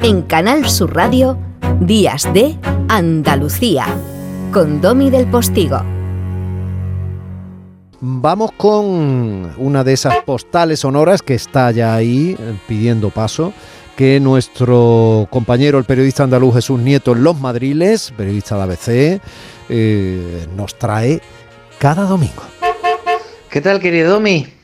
en Canal Sur Radio, Días de Andalucía, con Domi del Postigo. Vamos con una de esas postales sonoras que está ya ahí eh, pidiendo paso, que nuestro compañero, el periodista andaluz Jesús Nieto en Los Madriles, periodista de ABC, eh, nos trae cada domingo. ¿Qué tal, querido Domi?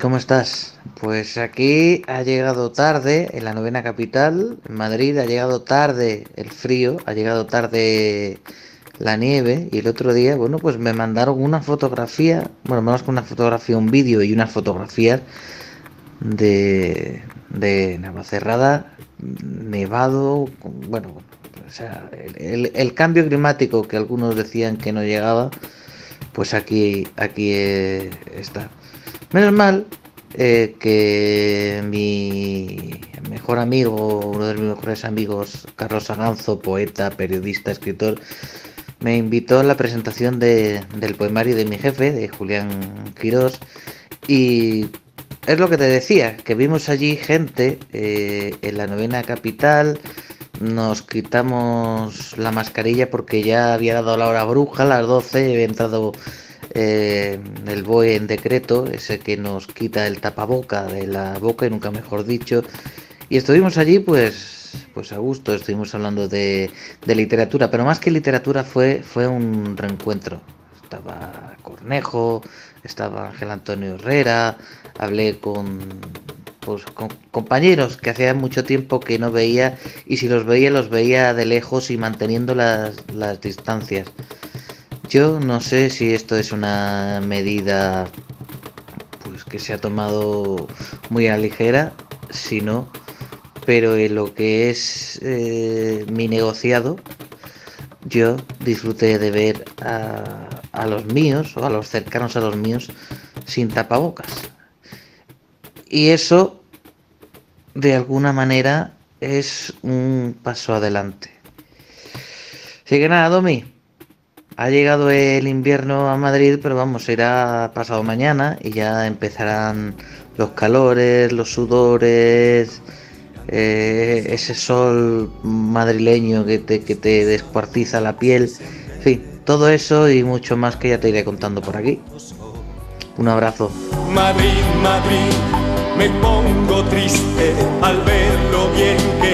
¿Cómo estás? Pues aquí ha llegado tarde, en la novena capital, Madrid, ha llegado tarde el frío, ha llegado tarde la nieve y el otro día, bueno, pues me mandaron una fotografía, bueno, menos que una fotografía, un vídeo y unas fotografías de, de Navacerrada, nevado, bueno, o sea, el, cambio climático que algunos decían que no llegaba, pues aquí, aquí eh, está. Menos mal eh, que mi mejor amigo, uno de mis mejores amigos, Carlos Aganzo, poeta, periodista, escritor, me invitó a la presentación del poemario de mi jefe, de Julián Quirós, y es lo que te decía, que vimos allí gente eh, en la novena capital, nos quitamos la mascarilla porque ya había dado la hora bruja, las 12, había entrado eh, el BOE en decreto, ese que nos quita el tapaboca de la boca, y nunca mejor dicho, y estuvimos allí pues pues a gusto, estuvimos hablando de, literatura, pero más que literatura fue, fue un reencuentro. Estaba Cornejo, estaba Ángel Antonio Herrera, hablé con, pues, con compañeros que hacía mucho tiempo que no veía y si los veía los veía de lejos y manteniendo las, las distancias. Yo no sé si esto es una medida pues que se ha tomado muy a ligera, si no, pero en lo que es eh, mi negociado, yo disfruté de ver a, los míos o a los cercanos a los míos sin tapabocas. Y eso, de alguna manera, es un paso adelante. Así que nada, Domi, ha llegado el invierno a Madrid, pero vamos, irá pasado mañana y ya empezarán los calores, los sudores, eh, ese sol madrileño que te, que te descuartiza la piel, en fin, todo eso y mucho más que ya te iré contando por aquí. Un abrazo. Madrid, Madrid, me pongo triste al ver lo bien que